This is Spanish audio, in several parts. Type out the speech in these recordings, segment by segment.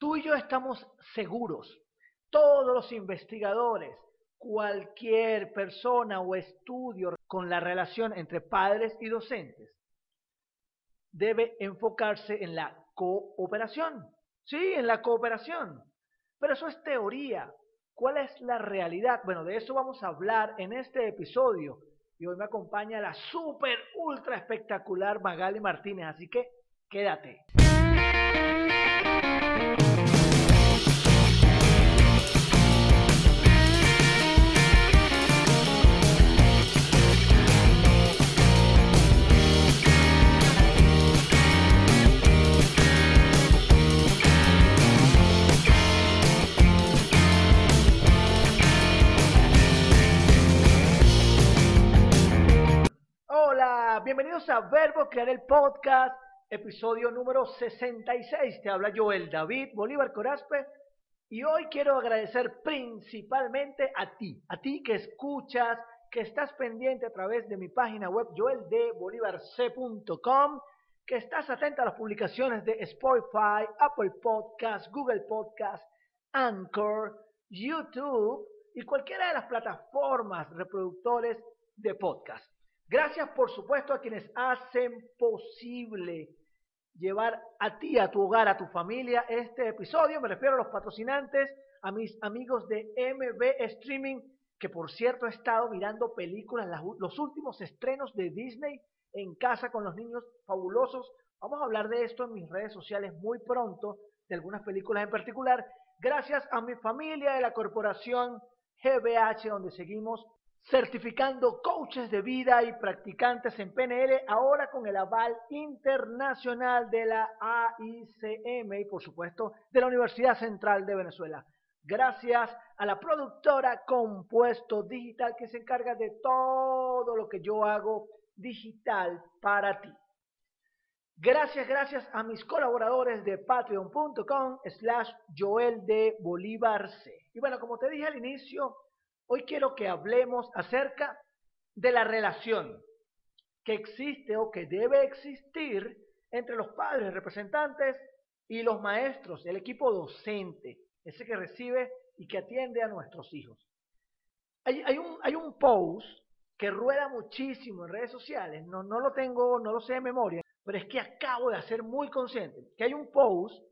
Tú y yo estamos seguros, todos los investigadores, cualquier persona o estudio con la relación entre padres y docentes, debe enfocarse en la cooperación. Sí, en la cooperación. Pero eso es teoría. ¿Cuál es la realidad? Bueno, de eso vamos a hablar en este episodio. Y hoy me acompaña la super, ultra espectacular Magali Martínez. Así que quédate. Verbo Crear el Podcast, episodio número 66. Te habla Joel David Bolívar Corazpe y hoy quiero agradecer principalmente a ti, a ti que escuchas, que estás pendiente a través de mi página web joeldebolivarc.com, que estás atenta a las publicaciones de Spotify, Apple Podcast, Google Podcast, Anchor, YouTube y cualquiera de las plataformas reproductores de podcast. Gracias, por supuesto, a quienes hacen posible llevar a ti, a tu hogar, a tu familia este episodio. Me refiero a los patrocinantes, a mis amigos de MB Streaming, que por cierto he estado mirando películas, los últimos estrenos de Disney en casa con los niños fabulosos. Vamos a hablar de esto en mis redes sociales muy pronto, de algunas películas en particular. Gracias a mi familia de la corporación GBH, donde seguimos certificando coaches de vida y practicantes en PNL, ahora con el aval internacional de la AICM y por supuesto de la Universidad Central de Venezuela. Gracias a la productora Compuesto Digital que se encarga de todo lo que yo hago digital para ti. Gracias, gracias a mis colaboradores de patreon.com slash Joel de Bolívar C. Y bueno, como te dije al inicio, Hoy quiero que hablemos acerca de la relación que existe o que debe existir entre los padres representantes y los maestros, el equipo docente, ese que recibe y que atiende a nuestros hijos. Hay, un, post que rueda muchísimo en redes sociales, no, no lo tengo, no lo sé de memoria, pero es que acabo de hacer muy consciente que hay un post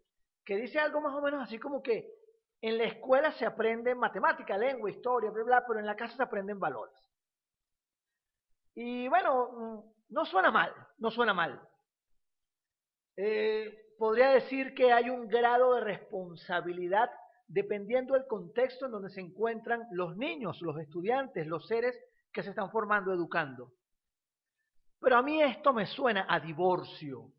que dice algo más o menos así como que en la escuela se aprende matemática, lengua, historia, bla, bla, pero en la casa se aprenden valores. Y bueno, mm, no suena mal, no suena mal. Eh, podría decir que hay un grado de responsabilidad dependiendo del contexto en donde se encuentran los niños, los estudiantes, los seres que se están formando, educando. Pero a mí esto me suena a divorcio.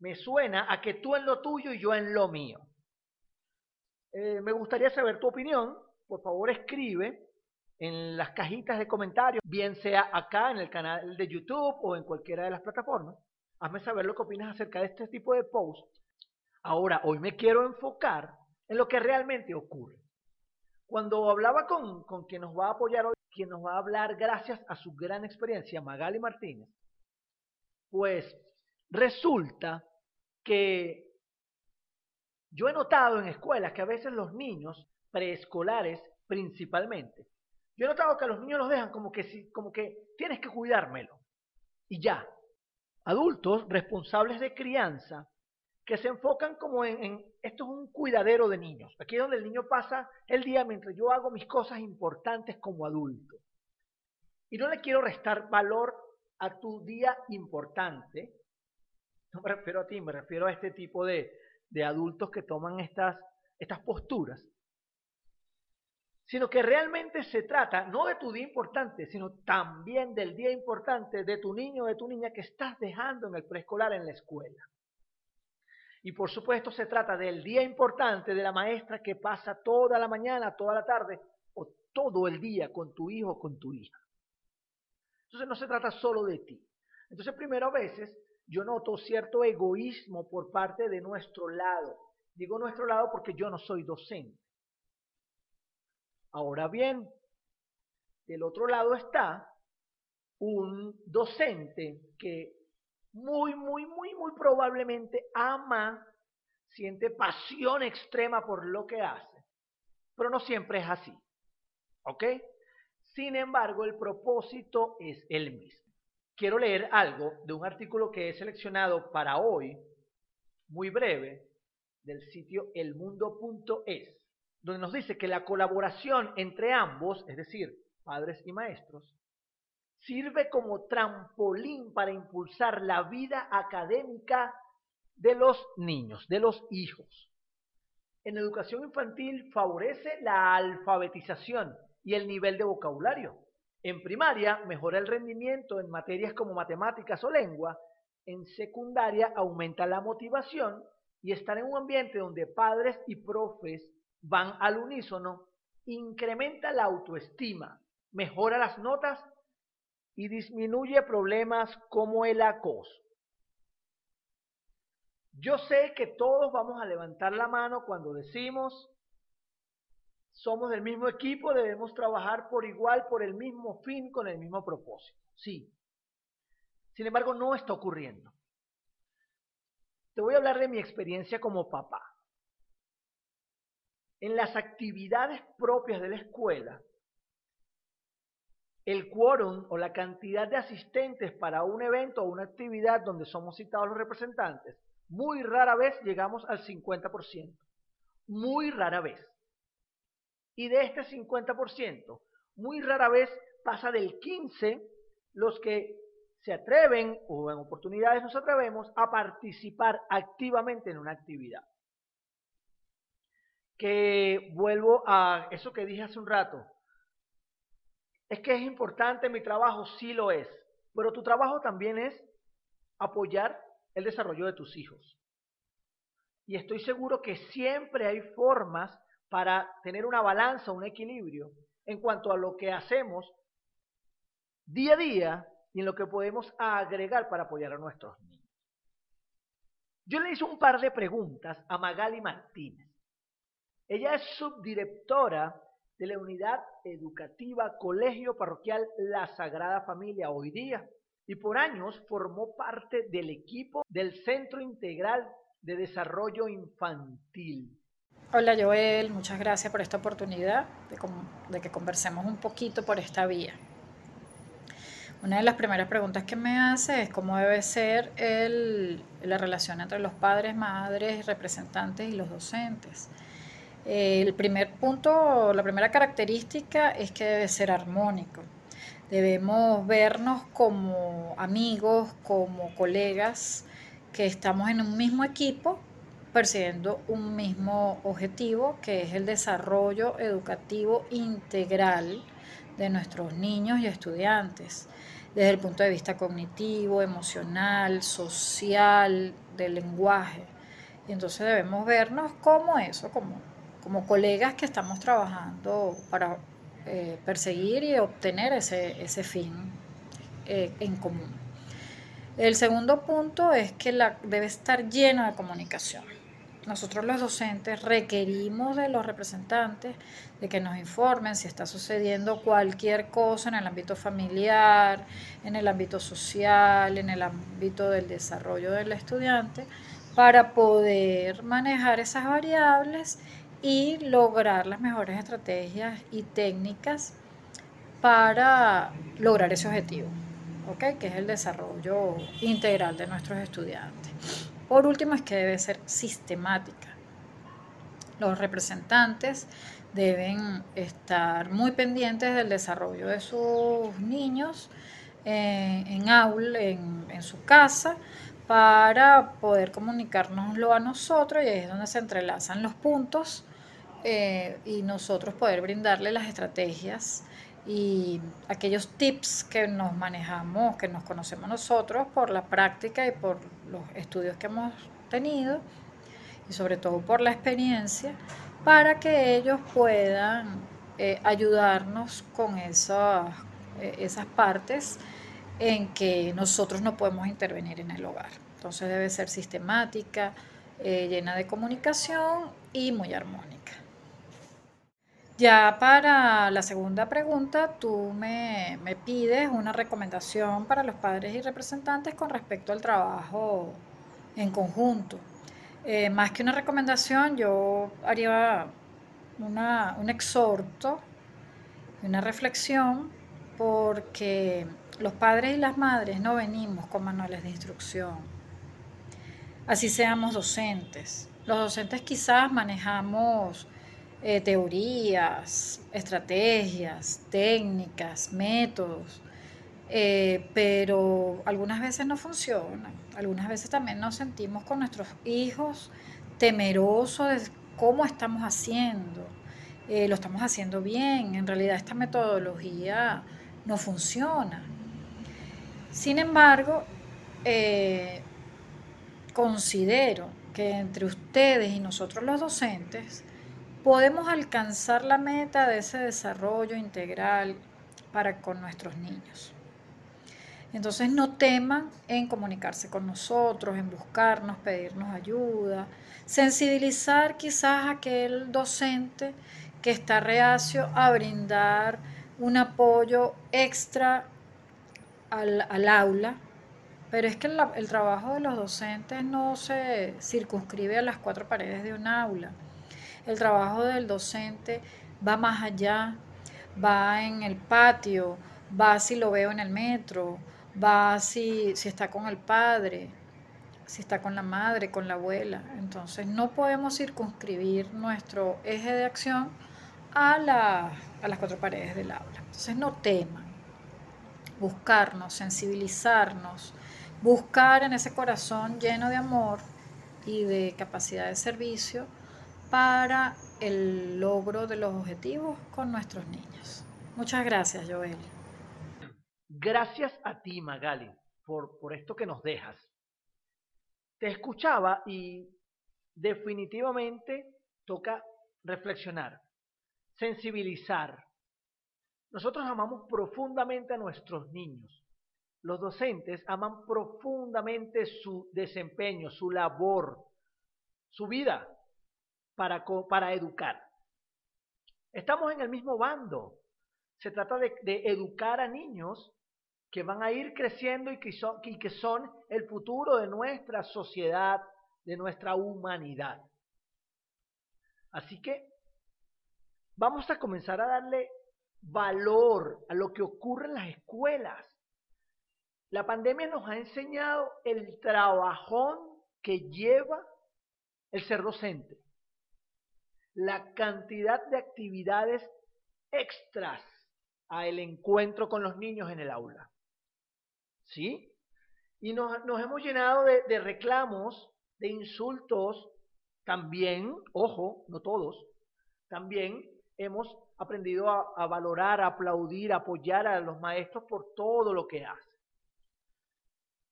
Me suena a que tú en lo tuyo y yo en lo mío. Eh, me gustaría saber tu opinión. Por favor, escribe en las cajitas de comentarios, bien sea acá en el canal de YouTube o en cualquiera de las plataformas. Hazme saber lo que opinas acerca de este tipo de posts. Ahora, hoy me quiero enfocar en lo que realmente ocurre. Cuando hablaba con, con quien nos va a apoyar hoy, quien nos va a hablar gracias a su gran experiencia, Magali Martínez, pues resulta que yo he notado en escuelas que a veces los niños preescolares principalmente, yo he notado que a los niños los dejan como que, como que tienes que cuidármelo. Y ya. Adultos responsables de crianza que se enfocan como en, en, esto es un cuidadero de niños. Aquí es donde el niño pasa el día mientras yo hago mis cosas importantes como adulto. Y no le quiero restar valor a tu día importante. No me refiero a ti, me refiero a este tipo de, de adultos que toman estas, estas posturas, sino que realmente se trata no de tu día importante, sino también del día importante de tu niño o de tu niña que estás dejando en el preescolar en la escuela. Y por supuesto se trata del día importante de la maestra que pasa toda la mañana, toda la tarde o todo el día con tu hijo o con tu hija. Entonces no se trata solo de ti. Entonces primero a veces yo noto cierto egoísmo por parte de nuestro lado. Digo nuestro lado porque yo no soy docente. Ahora bien, del otro lado está un docente que muy, muy, muy, muy probablemente ama siente pasión extrema por lo que hace, pero no siempre es así. ¿Ok? Sin embargo, el propósito es el mismo. Quiero leer algo de un artículo que he seleccionado para hoy, muy breve, del sitio elmundo.es, donde nos dice que la colaboración entre ambos, es decir, padres y maestros, sirve como trampolín para impulsar la vida académica de los niños, de los hijos. En educación infantil favorece la alfabetización y el nivel de vocabulario. En primaria mejora el rendimiento en materias como matemáticas o lengua. En secundaria aumenta la motivación y estar en un ambiente donde padres y profes van al unísono incrementa la autoestima, mejora las notas y disminuye problemas como el acoso. Yo sé que todos vamos a levantar la mano cuando decimos, somos del mismo equipo, debemos trabajar por igual, por el mismo fin, con el mismo propósito. Sí. Sin embargo, no está ocurriendo. Te voy a hablar de mi experiencia como papá. En las actividades propias de la escuela, el quórum o la cantidad de asistentes para un evento o una actividad donde somos citados los representantes, muy rara vez llegamos al 50%. Muy rara vez. Y de este 50%, muy rara vez pasa del 15% los que se atreven o en oportunidades nos atrevemos a participar activamente en una actividad. Que vuelvo a eso que dije hace un rato, es que es importante mi trabajo, sí lo es, pero tu trabajo también es apoyar el desarrollo de tus hijos. Y estoy seguro que siempre hay formas para tener una balanza, un equilibrio en cuanto a lo que hacemos día a día y en lo que podemos agregar para apoyar a nuestros niños. Yo le hice un par de preguntas a Magali Martínez. Ella es subdirectora de la unidad educativa Colegio Parroquial La Sagrada Familia hoy día y por años formó parte del equipo del Centro Integral de Desarrollo Infantil. Hola Joel, muchas gracias por esta oportunidad de, que conversemos un poquito por esta vía. Una de las primeras preguntas que me hace es cómo debe ser la relación entre los padres, madres, representantes y los docentes. El primer punto, la primera característica es que debe ser armónico. Debemos vernos como amigos, como colegas, que estamos en un mismo equipo persiguiendo un mismo objetivo, que es el desarrollo educativo integral de nuestros niños y estudiantes, desde el punto de vista cognitivo, emocional, social, del lenguaje. Y entonces debemos vernos como eso, como como colegas que estamos trabajando para eh, perseguir y obtener ese, ese fin eh, en común. El segundo punto es que la, debe estar llena de comunicación. Nosotros los docentes requerimos de los representantes de que nos informen si está sucediendo cualquier cosa en el ámbito familiar, en el ámbito social, en el ámbito del desarrollo del estudiante, para poder manejar esas variables y lograr las mejores estrategias y técnicas para lograr ese objetivo, que es el desarrollo integral de nuestros estudiantes. Por último, es que debe ser sistemática. Los representantes deben estar muy pendientes del desarrollo de sus niños eh, en aula, en, su casa, para poder comunicárnoslo a nosotros y ahí es donde se entrelazan los puntos eh, y nosotros poder brindarle las estrategias y aquellos tips que nos manejamos, que nos conocemos nosotros por la práctica y por los estudios que hemos tenido y sobre todo por la experiencia para que ellos puedan eh, ayudarnos con esas, eh, esas partes en que nosotros no podemos intervenir en el hogar. Entonces debe ser sistemática, llena de comunicación y muy armónica. Ya para la segunda pregunta, tú me, pides una recomendación para los padres y representantes con respecto al trabajo en conjunto. Eh, más que una recomendación, yo haría una, un exhorto, una reflexión, porque los padres y las madres no venimos con manuales de instrucción. Así seamos docentes. Los docentes quizás manejamos eh, teorías, estrategias, técnicas, métodos, eh, pero algunas veces no funcionan. Algunas veces también nos sentimos con nuestros hijos temerosos de cómo estamos haciendo. Eh, lo estamos haciendo bien. En realidad esta metodología no funciona. Sin embargo, considero que entre ustedes y nosotros los docentes podemos alcanzar la meta de ese desarrollo integral para con nuestros niños. Entonces no teman en comunicarse con nosotros, en buscarnos, pedirnos ayuda, sensibilizar quizás a aquel docente que está reacio a brindar un apoyo extra al, aula, pero es que el, el, trabajo de los docentes no se circunscribe a las cuatro paredes de un aula. El trabajo del docente va más allá, va en el patio, va si lo veo en el metro, va si, si está con el padre, si está con la madre, con la abuela. Entonces no podemos circunscribir nuestro eje de acción a, a las cuatro paredes del aula. Entonces no teman buscarnos, sensibilizarnos, buscar en ese corazón lleno de amor y de capacidad de servicio para el logro de los objetivos con nuestros niños. Muchas gracias, Joel. Gracias a ti, Magali, por, por esto que nos dejas. Te escuchaba y definitivamente toca reflexionar, sensibilizar. Nosotros amamos profundamente a nuestros niños. Los docentes aman profundamente su desempeño, su labor, su vida para, para educar. Estamos en el mismo bando. Se trata de, educar a niños que van a ir creciendo y que, son, y que son el futuro de nuestra sociedad, de nuestra humanidad. Así que vamos a comenzar a darle valor a lo que ocurre en las escuelas. La pandemia nos ha enseñado el trabajón que lleva el ser docente, la cantidad de actividades extras a el encuentro con los niños en el aula. ¿sí? Y nos, hemos llenado de, reclamos, de insultos, también, ojo, no todos, también hemos aprendido a, a, valorar, a aplaudir, a apoyar a los maestros por todo lo que hacen.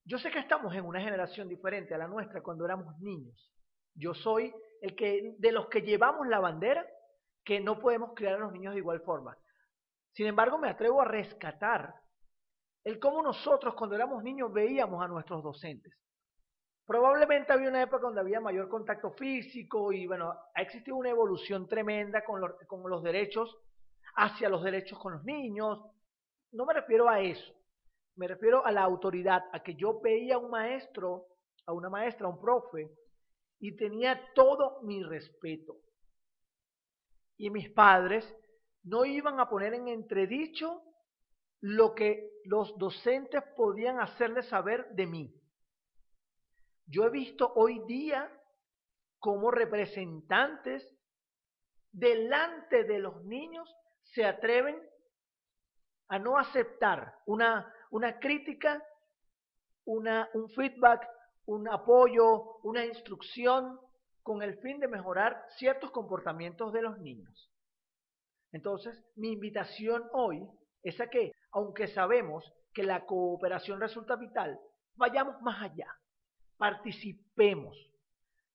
Yo sé que estamos en una generación diferente a la nuestra cuando éramos niños. Yo soy el que de los que llevamos la bandera que no podemos criar a los niños de igual forma. Sin embargo, me atrevo a rescatar el cómo nosotros cuando éramos niños veíamos a nuestros docentes. Probablemente había una época donde había mayor contacto físico y bueno, ha existido una evolución tremenda con los, derechos hacia los derechos con los niños. No me refiero a eso, me refiero a la autoridad, a que yo veía a un maestro, a una maestra, a un profe, y tenía todo mi respeto. Y mis padres no iban a poner en entredicho lo que los docentes podían hacerle saber de mí. Yo he visto hoy día como representantes delante de los niños se atreven a no aceptar una, una crítica, una, un feedback, un apoyo, una instrucción con el fin de mejorar ciertos comportamientos de los niños. Entonces, mi invitación hoy es a que aunque sabemos que la cooperación resulta vital, vayamos más allá, participemos,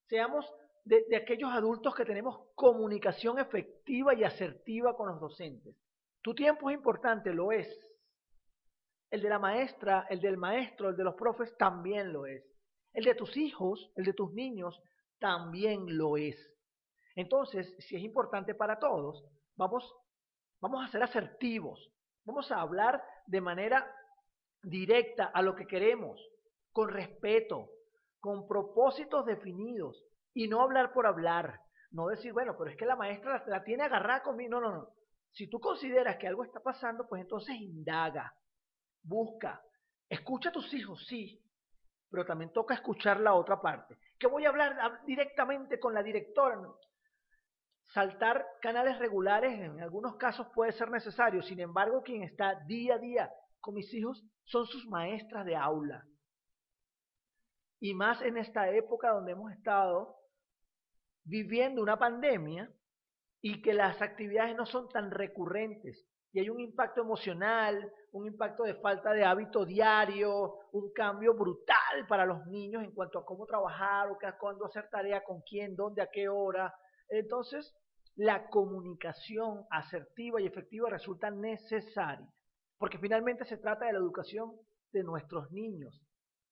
seamos de, aquellos adultos que tenemos comunicación efectiva y asertiva con los docentes. Tu tiempo es importante, lo es. El de la maestra, el del maestro, el de los profes también lo es. El de tus hijos, el de tus niños también lo es. Entonces, si es importante para todos, vamos, vamos a ser asertivos, Vamos a hablar de manera directa a lo que queremos, con respeto, con propósitos definidos, Y no hablar por hablar. No decir, bueno, pero es que la maestra la, tiene agarrada conmigo. No, no, no. Si tú consideras que algo está pasando, pues entonces indaga, busca, escucha a tus hijos, sí, pero también toca escuchar la otra parte. Que voy a hablar directamente con la directora. Saltar canales regulares en algunos casos puede ser necesario. Sin embargo, quien está día a día con mis hijos son sus maestras de aula. Y más en esta época donde hemos estado viviendo una pandemia y que las actividades no son tan recurrentes y hay un impacto emocional, un impacto de falta de hábito diario, un cambio brutal para los niños en cuanto a cómo trabajar o cuándo hacer tarea, con quién, dónde, a qué hora. Entonces, la comunicación asertiva y efectiva resulta necesaria, porque finalmente se trata de la educación de nuestros niños,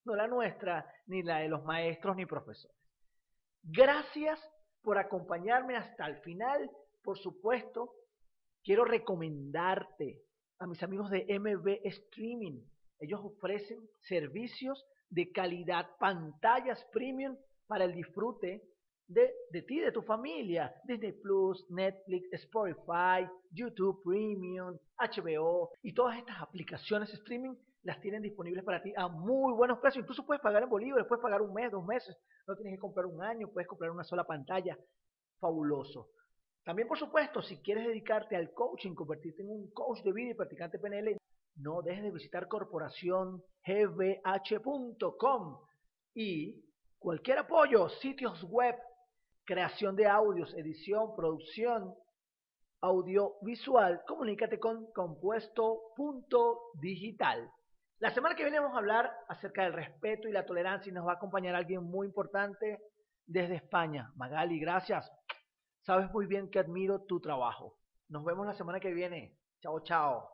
no la nuestra, ni la de los maestros ni profesores. Gracias por acompañarme hasta el final. Por supuesto, quiero recomendarte a mis amigos de MB Streaming. Ellos ofrecen servicios de calidad, pantallas premium para el disfrute de, ti, de tu familia. Disney Plus, Netflix, Spotify, YouTube Premium, HBO y todas estas aplicaciones streaming las tienen disponibles para ti a muy buenos precios. Incluso puedes pagar en bolívares, puedes pagar un mes, dos meses. No tienes que comprar un año, puedes comprar una sola pantalla. Fabuloso. También, por supuesto, si quieres dedicarte al coaching, convertirte en un coach de vida y practicante PNL, no dejes de visitar corporacióngbh.com y cualquier apoyo, sitios web, creación de audios, edición, producción, audiovisual, comunícate con compuesto.digital. La semana que viene vamos a hablar acerca del respeto y la tolerancia y nos va a acompañar alguien muy importante desde España. Magali, gracias. Sabes muy bien que admiro tu trabajo. Nos vemos la semana que viene. Chao, chao.